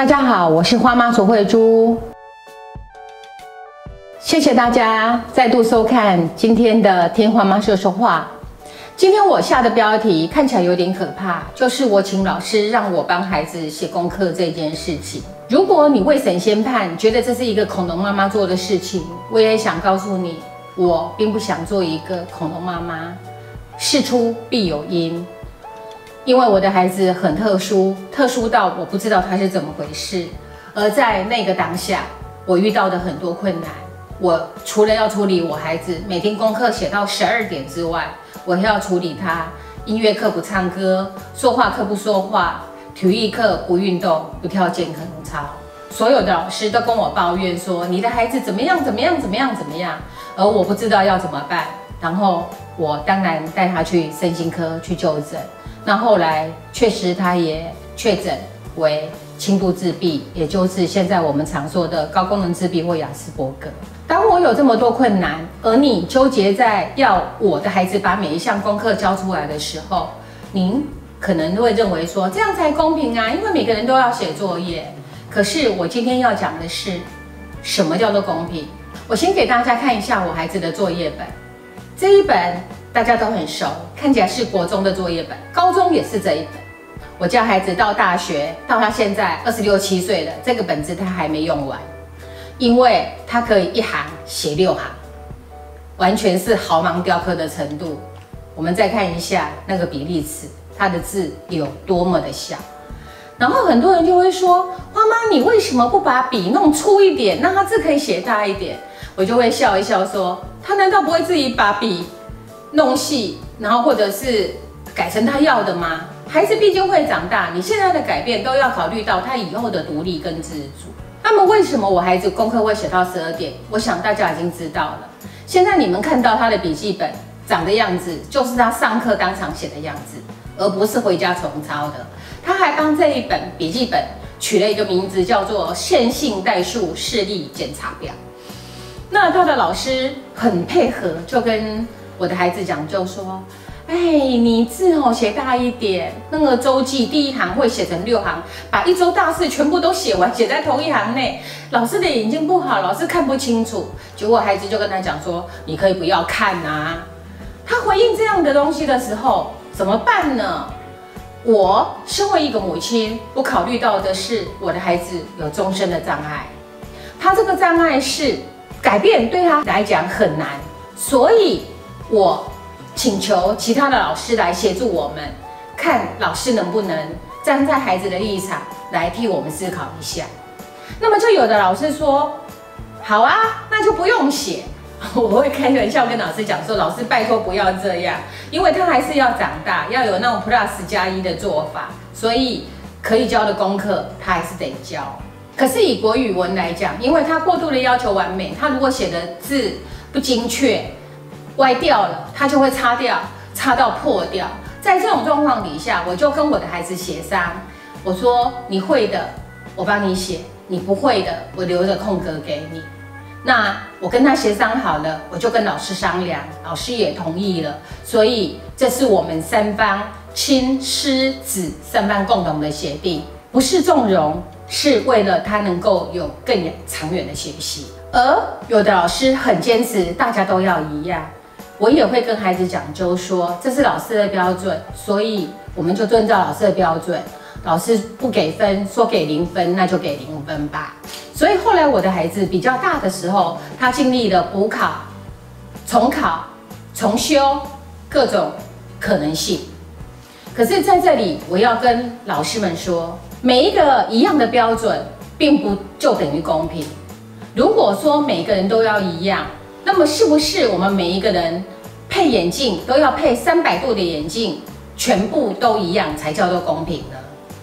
大家好，我是花妈卓慧珠，谢谢大家再度收看今天的听花妈说说话。今天我下的标题看起来有点可怕，就是我请老师让我帮孩子写功课这件事情。如果你未审先判，觉得这是一个恐龙妈妈做的事情，我也想告诉你，我并不想做一个恐龙妈妈。事出必有因，因为我的孩子很特殊，特殊到我不知道他是怎么回事。而在那个当下，我遇到的很多困难，我除了要处理我孩子每天功课写到十二点之外，我还要处理他音乐课不唱歌，说话课不说话，体育课不运动，不跳健康操。所有的老师都跟我抱怨说，你的孩子怎么样怎么样怎么样怎么样，而我不知道要怎么办。然后我当然带他去身心科去就诊，那后来确实他也确诊为轻度自闭，也就是现在我们常说的高功能自闭或雅斯伯格。当我有这么多困难，而你纠结在要我的孩子把每一项功课交出来的时候，您可能会认为说这样才公平啊，因为每个人都要写作业。可是我今天要讲的是，什么叫做公平？我先给大家看一下我孩子的作业本。这一本大家都很熟，看起来是国中的作业本，高中也是这一本。我教孩子到大学，到他现在二十六七岁了，这个本子他还没用完，因为他可以一行写六行，完全是毫芒雕刻的程度。我们再看一下那个比例尺，他的字有多么的小。然后很多人就会说：“花妈，你为什么不把笔弄粗一点，让他字可以写大一点？”我就会笑一笑说。他难道不会自己把笔弄细，然后或者是改成他要的吗？孩子毕竟会长大，你现在的改变都要考虑到他以后的独立跟自主。那么为什么我孩子功课会写到十二点？我想大家已经知道了。现在你们看到他的笔记本长的样子，就是他上课当场写的样子，而不是回家重抄的。他还帮这一本笔记本取了一个名字，叫做线性代数视力检查表。那他的老师很配合，就跟我的孩子讲，就说：“哎，你字哦写大一点，那个周记第一行会写成六行，把一周大事全部都写完，写在同一行内。老师的眼睛不好，老师看不清楚。”结果孩子就跟他讲说：“你可以不要看啊。”他回应这样的东西的时候，怎么办呢？我身为一个母亲，我考虑到的是我的孩子有终身的障碍，他这个障碍是。改变对他来讲很难，所以我请求其他的老师来协助我们，看老师能不能站在孩子的立场来替我们思考一下。那么就有的老师说，好啊，那就不用写。我会开玩笑跟老师讲说，老师拜托不要这样，因为他还是要长大，要有那种 plus 加一的做法，所以可以教的功课他还是得教。可是以国语文来讲，因为他过度的要求完美，他如果写的字不精确、歪掉了，他就会擦掉，擦到破掉。在这种状况底下，我就跟我的孩子协商，我说你会的，我帮你写；你不会的，我留着空格给你。那我跟他协商好了，我就跟老师商量，老师也同意了。所以这是我们三方亲师子三方共同的协定，不是纵容。是为了他能够有更长远的学习，而有的老师很坚持，大家都要一样。我也会跟孩子讲究说，这是老师的标准，所以我们就遵照老师的标准。老师不给分，说给零分，那就给零分吧。所以后来我的孩子比较大的时候，他经历了补考、重考、重修各种可能性。可是在这里，我要跟老师们说。每一个一样的标准，并不就等于公平。如果说每个人都要一样，那么是不是我们每一个人配眼镜都要配三百度的眼镜，全部都一样才叫做公平呢？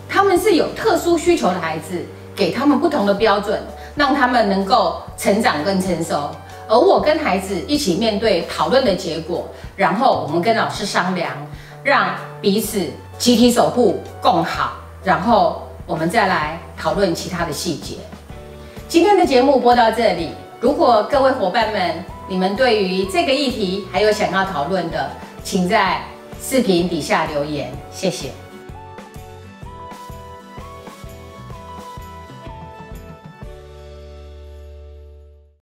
他们是有特殊需求的孩子，给他们不同的标准，让他们能够成长更成熟。而我跟孩子一起面对讨论的结果，然后我们跟老师商量，让彼此集体守护共好，然后。我们再来讨论其他的细节。今天的节目播到这里，如果各位伙伴们，你们对于这个议题还有想要讨论的，请在视频底下留言，谢谢。